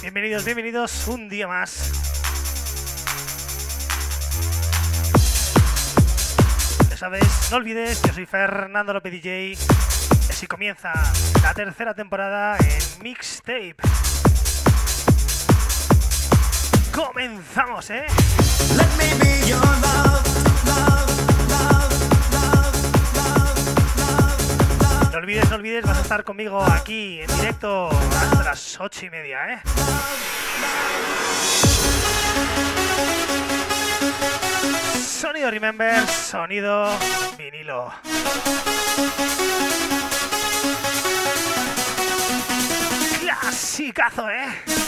Bienvenidos, bienvenidos un día más. Ya sabes, no olvides, yo soy Fernando López DJ. Y así comienza la tercera temporada en Mixtape. Comenzamos, ¿eh? Let me be your love. No olvides, no olvides, vas a estar conmigo aquí en directo hasta las ocho y media, ¿eh? Sonido Remember, sonido vinilo. Clasicazo, ¿eh?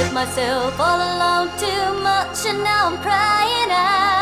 with myself all alone too much, and now I'm crying out.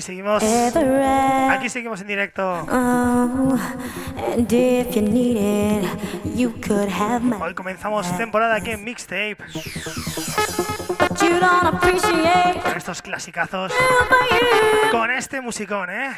Aquí seguimos. Aquí seguimos en directo. Hoy comenzamos temporada aquí en Mixtape. Con estos clasicazos. Con este musicón, ¿eh?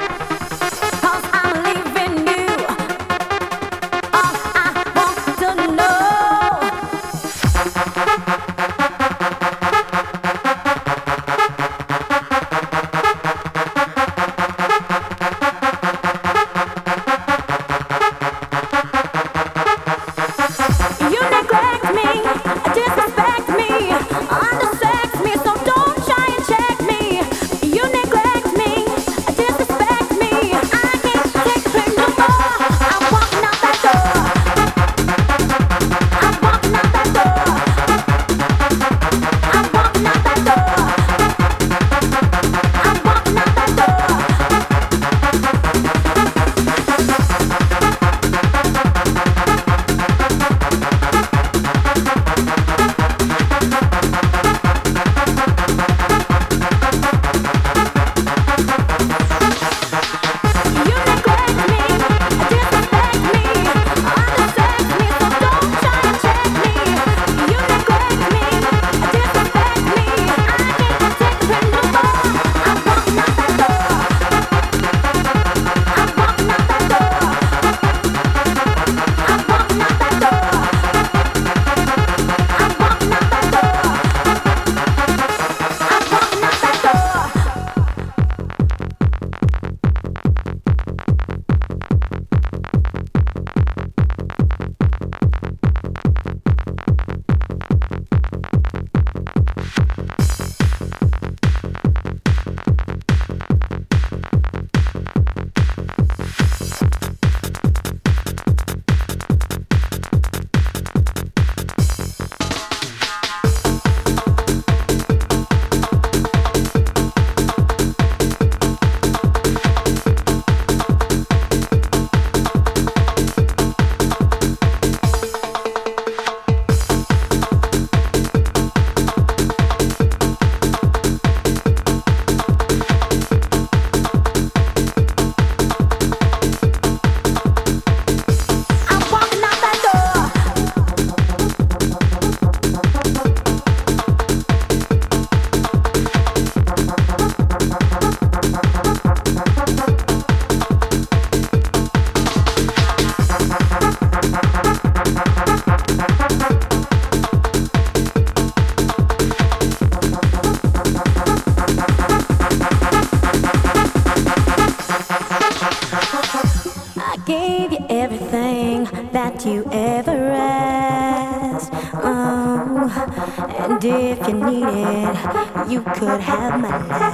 You could have my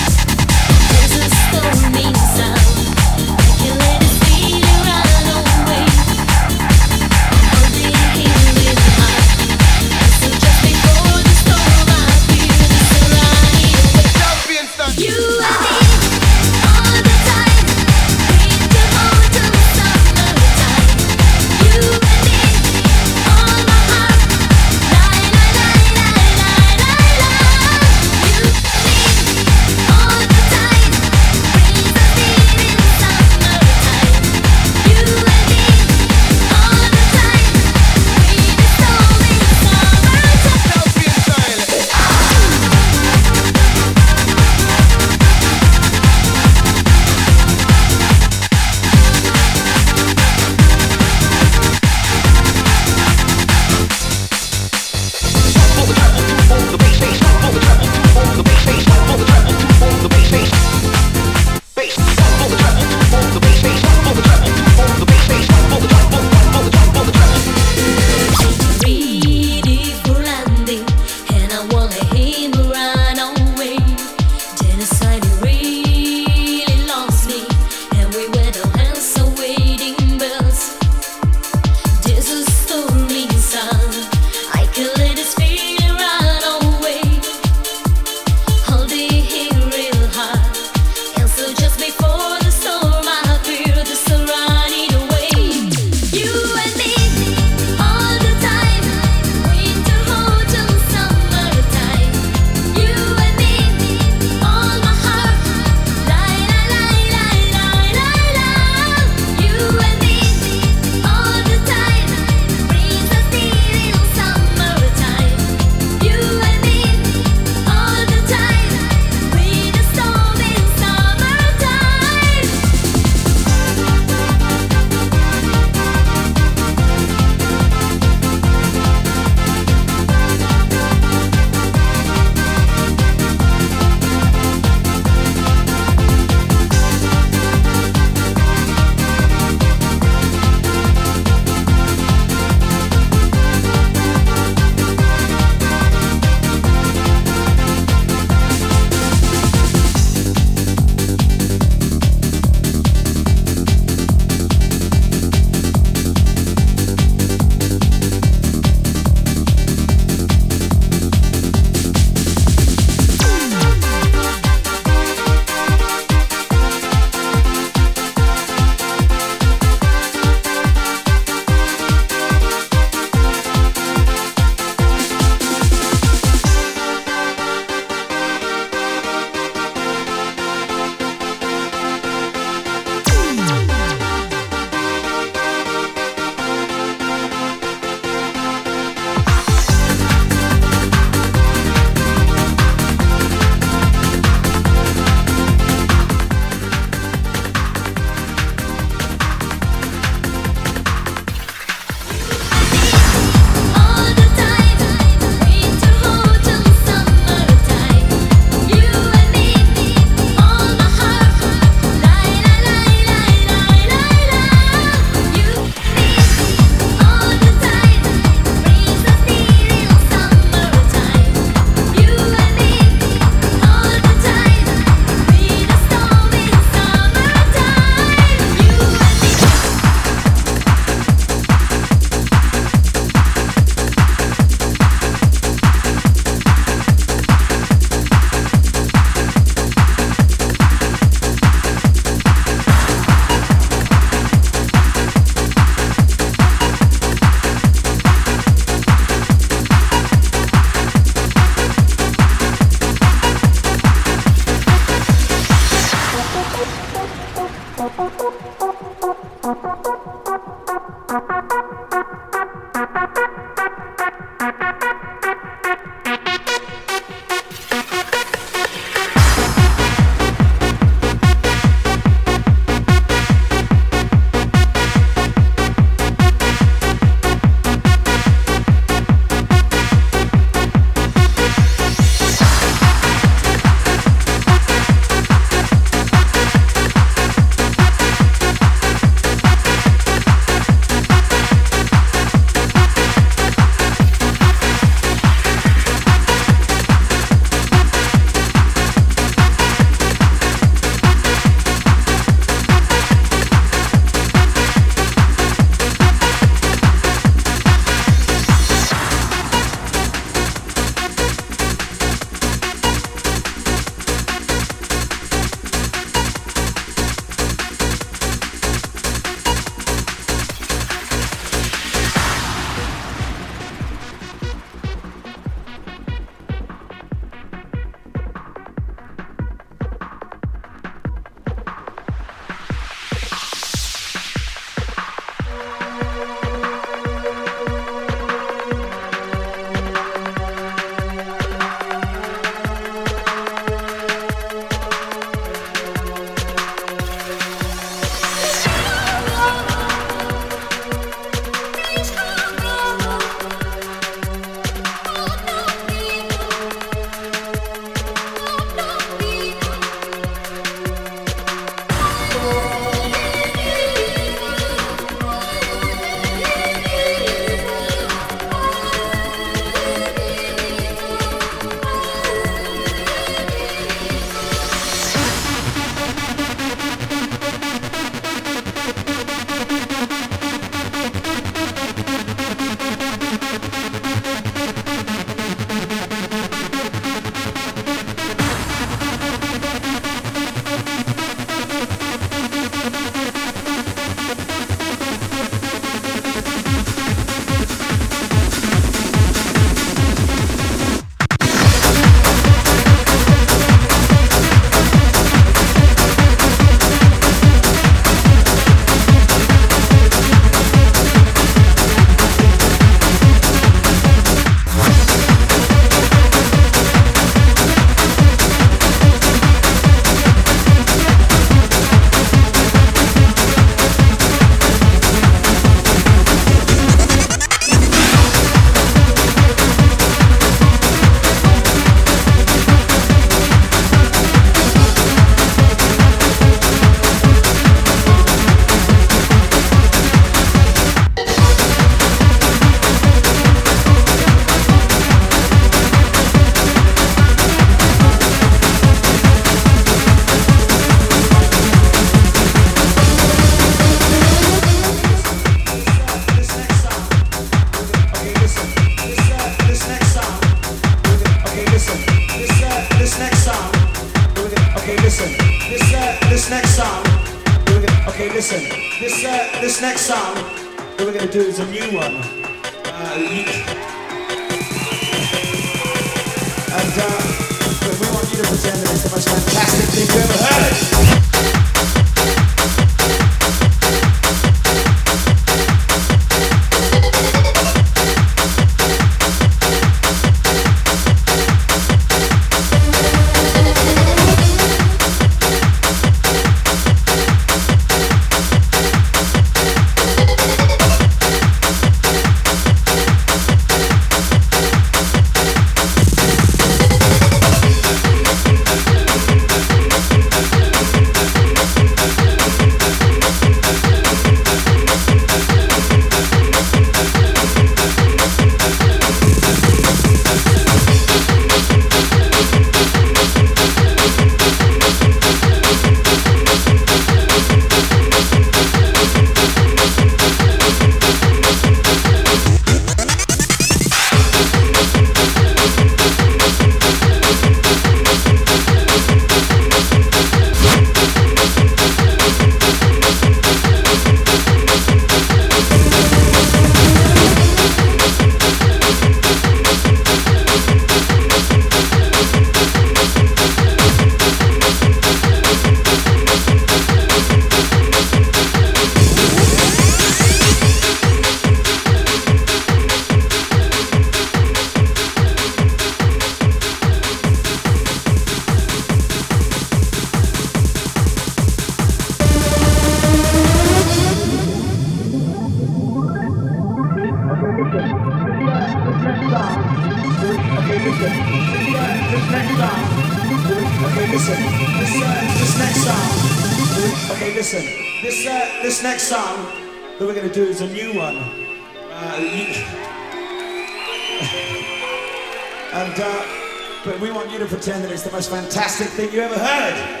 pretend that it's the most fantastic thing you ever heard.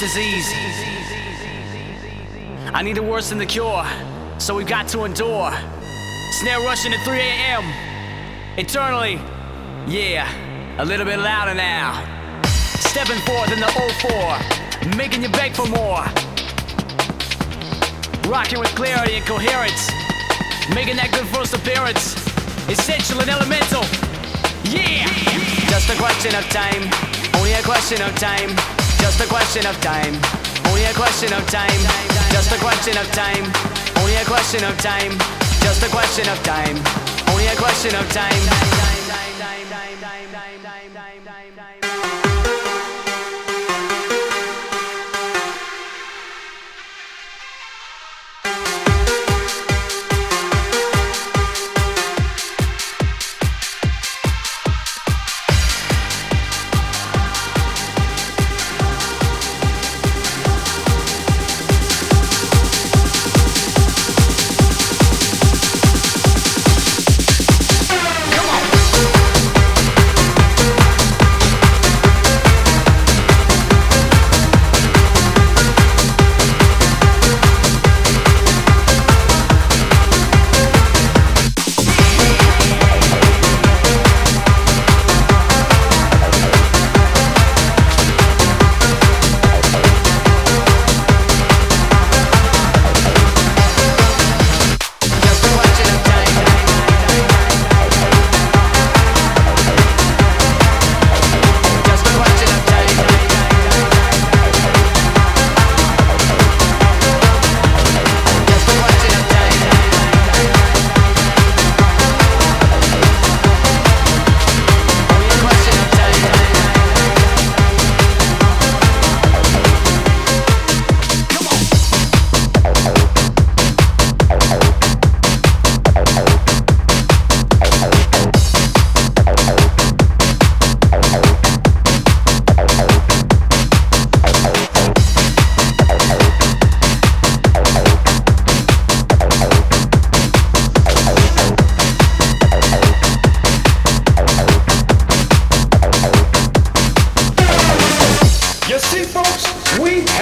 Disease. I need it worse than the cure, so we've got to endure. Snare rushing at 3 a.m. Eternally, yeah, a little bit louder now. Stepping forth in the 04, making you beg for more. Rocking with clarity and coherence, making that good first appearance. Essential and elemental, yeah! Just a question of time, only a question of time. Just a question of time, only a question of time. Just a question of time, only a question of time. Just a question of time, only a question of time.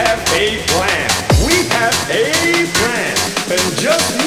Have a plan. We have a plan. And just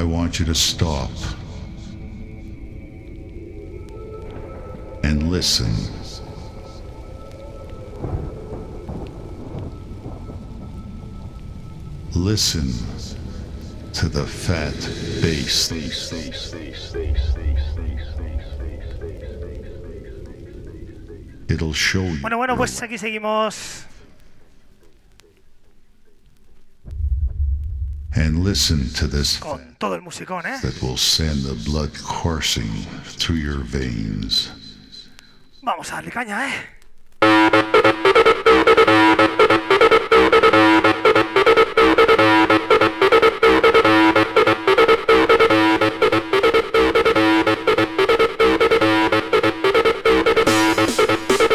I want you to stop and listen. Listen to the fat bass. It'll show you. Bueno, bueno, pues aquí seguimos listen to this con todo el musicón, ¿eh? that will send the blood coursing through your veins. Vamos a darle caña, ¿eh?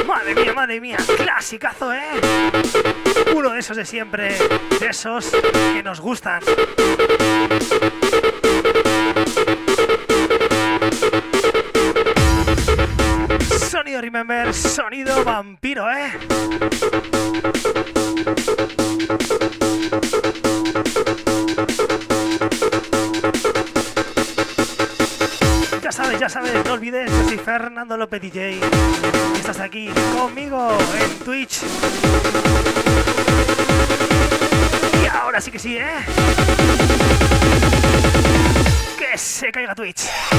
Madre mía, madre mía, clasicazo, ¿eh? Uno de esos de siempre, esos que nos gustan. Sonido Remember, sonido vampiro, ¿eh? Ya sabes, ya sabes, no olvides, yo soy Fernando López DJ. Y estás aquí conmigo en Twitch. Ahora sí que sí, ¿eh? Que se caiga Twitch.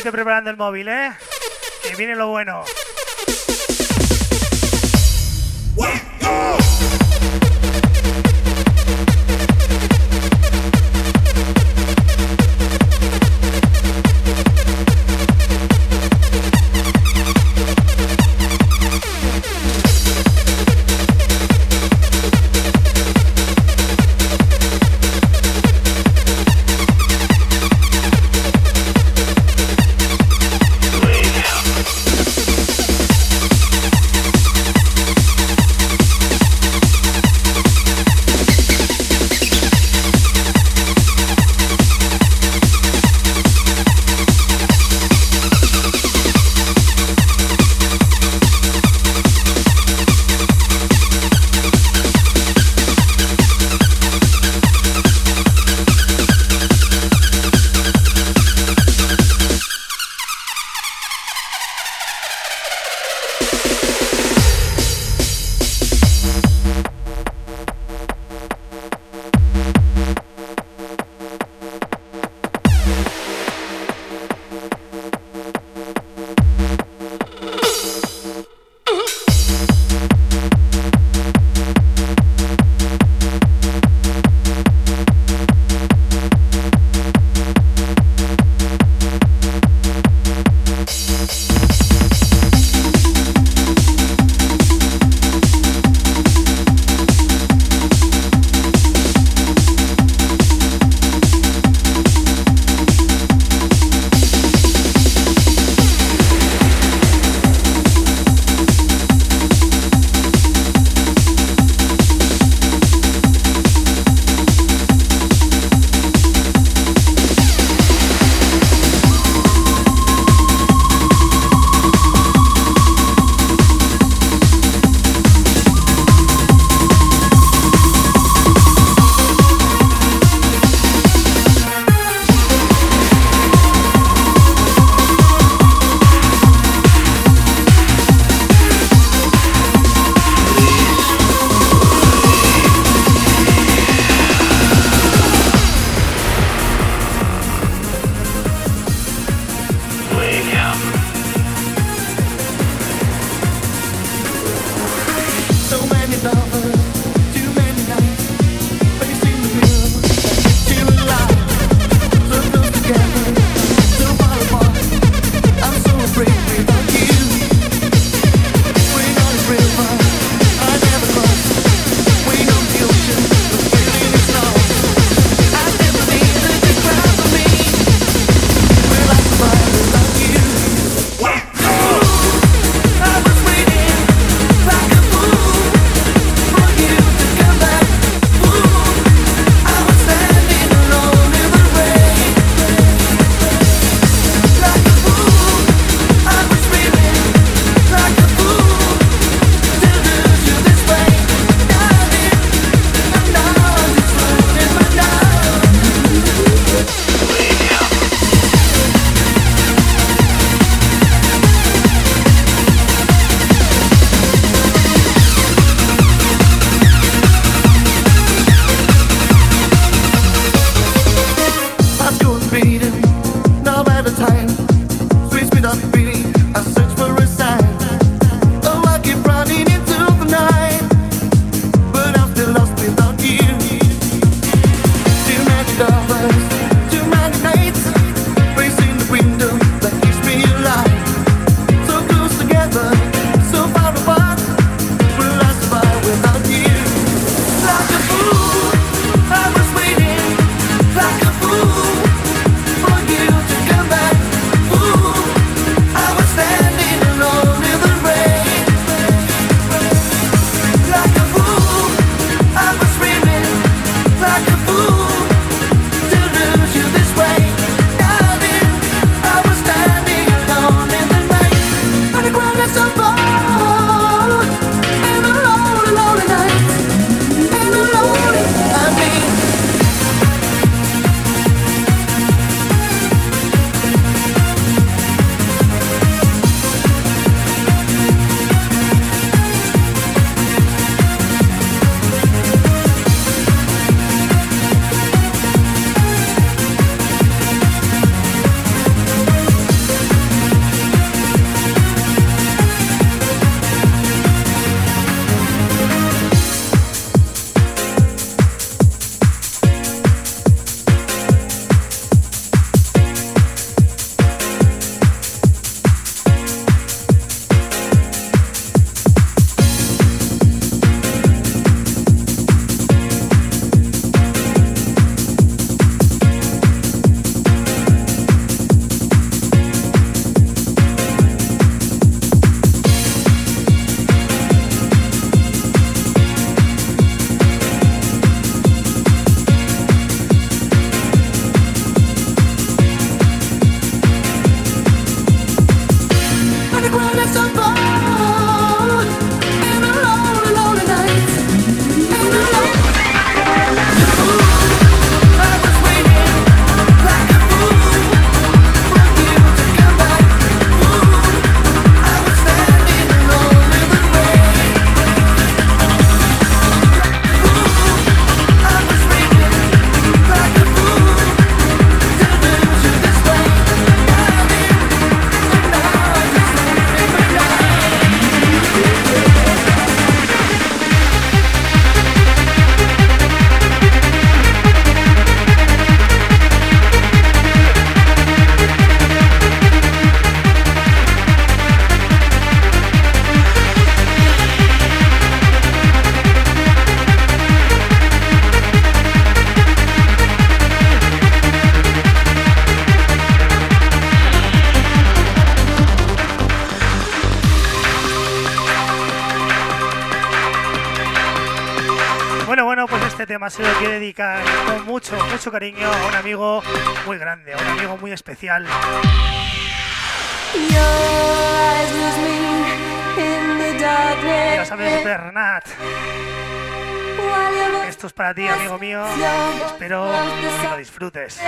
Vete preparando el móvil, ¿eh? Que viene lo bueno. Tema se lo quiero dedicar con mucho, mucho cariño a un amigo muy grande, a un amigo muy especial. Ya sabes, Bernat, esto es para ti, amigo mío. Espero que lo disfrutes.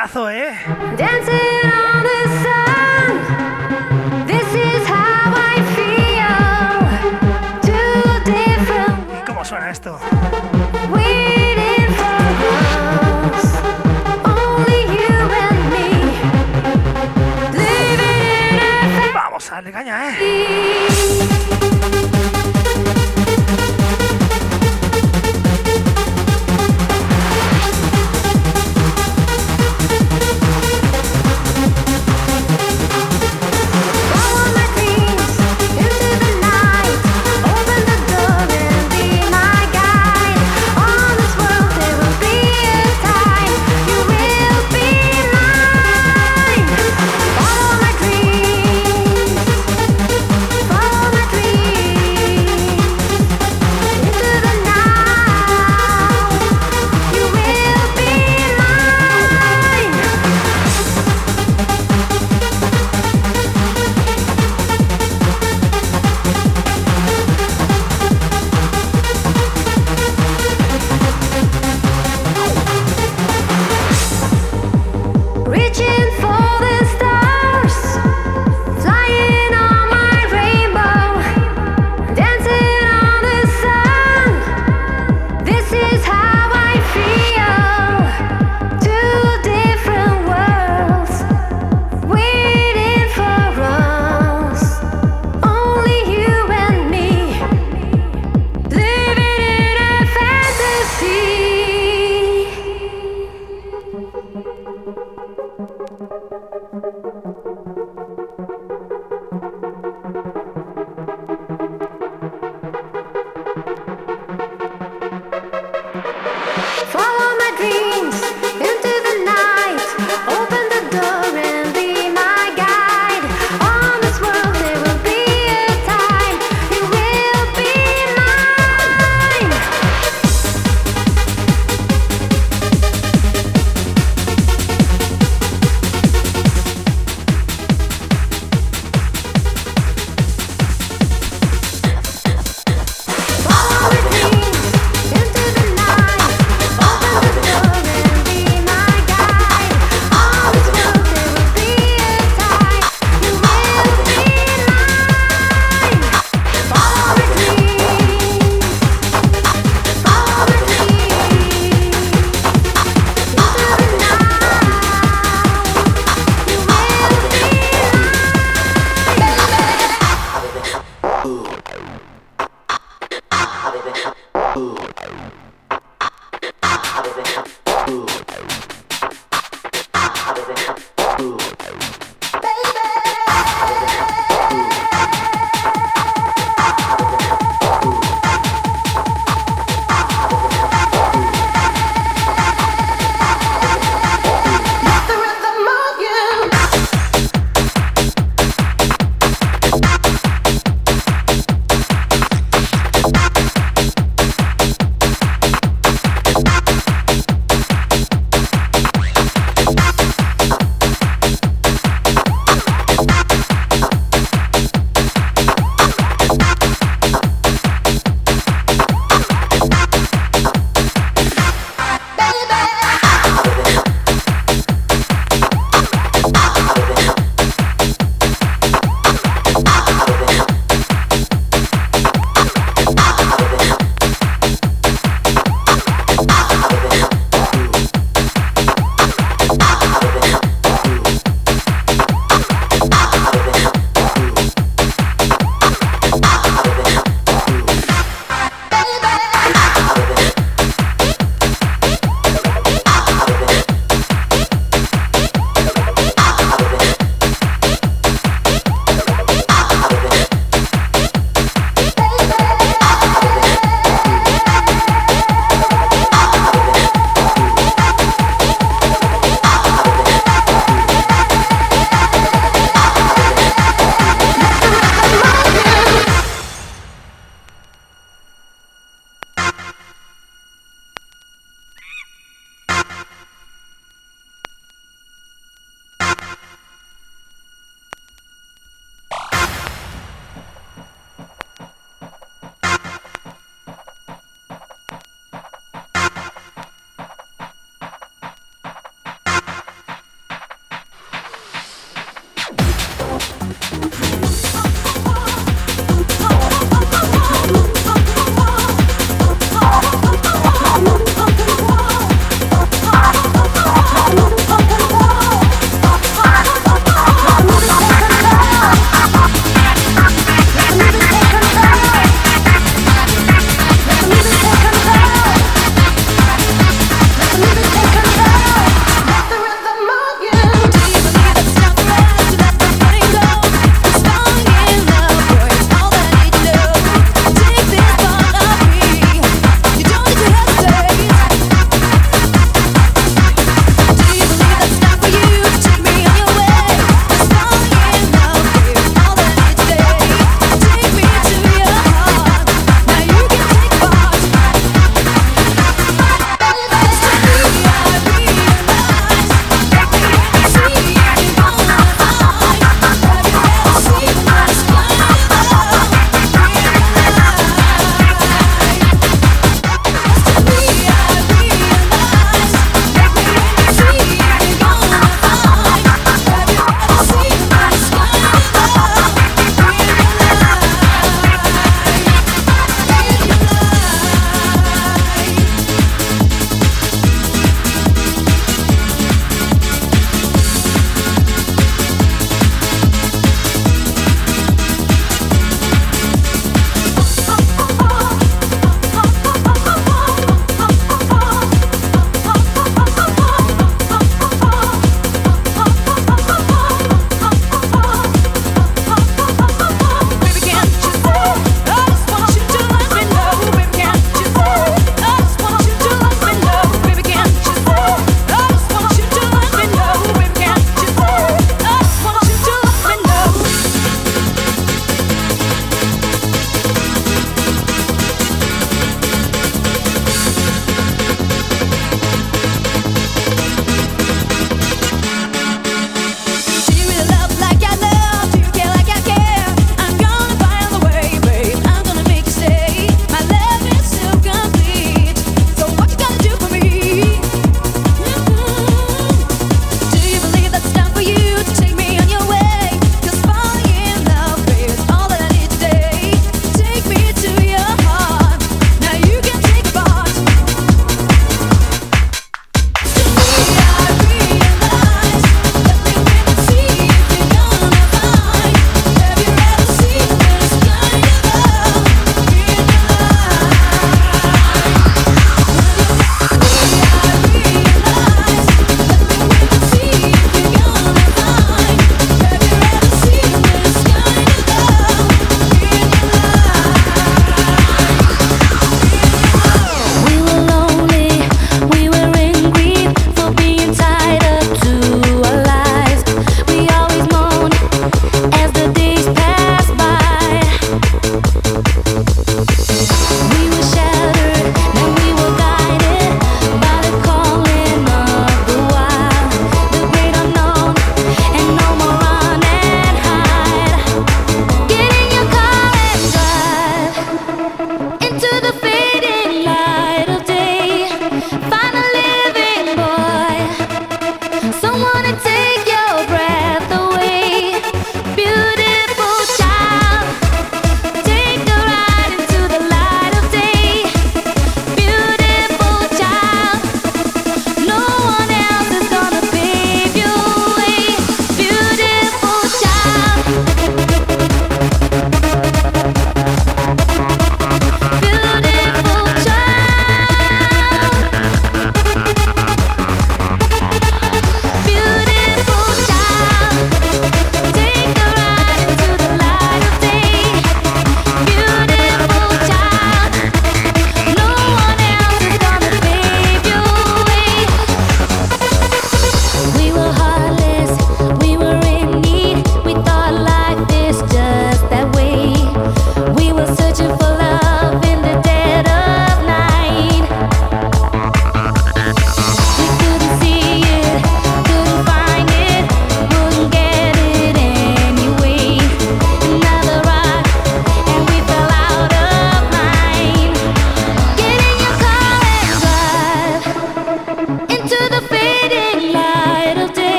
Clasicazo, ¿eh? Dancing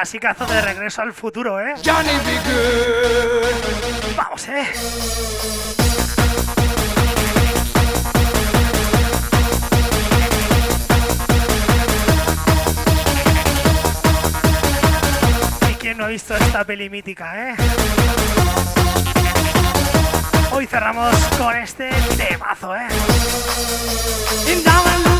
Así clasicazo de regreso al futuro, ¿eh? Vamos, ¿eh? ¿Y quién no ha visto esta peli mítica, eh? Hoy cerramos con este temazo, ¿eh? In down in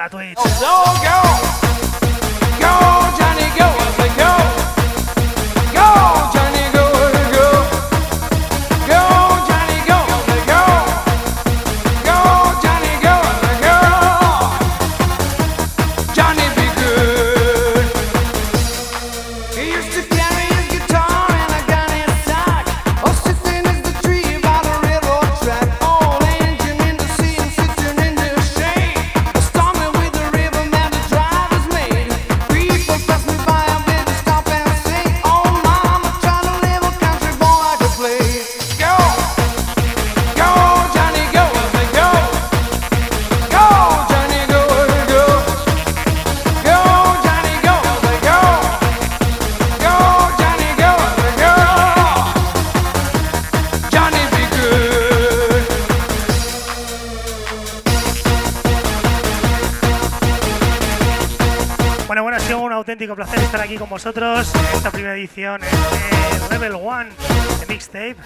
Renato con vosotros esta primera edición, este Level One de Mixtape.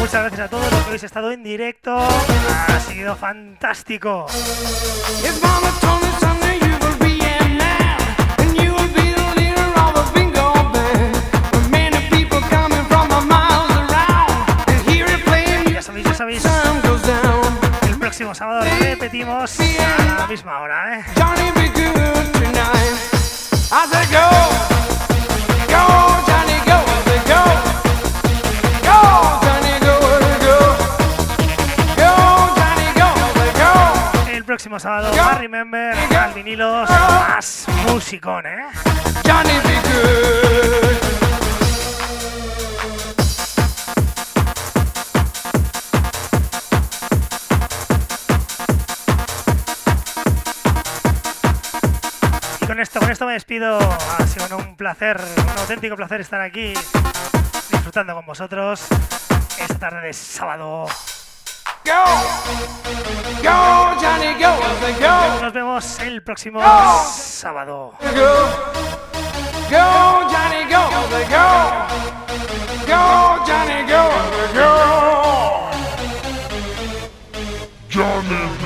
Muchas gracias a todos los que habéis estado en directo. Ha sido fantástico. Sabéis. El próximo sábado repetimos a la misma hora, ¿eh? sábado, más Remember, más vinilos, más musicón, ¿eh? Johnny be good. esto, con esto me despido. Ha sido un placer, un auténtico placer estar aquí disfrutando con vosotros esta tarde de sábado go. Go, Johnny, go. Go. Nos vemos el próximo sábado. Go. go, Johnny, go. Go, go Johnny, go. go. Johnny.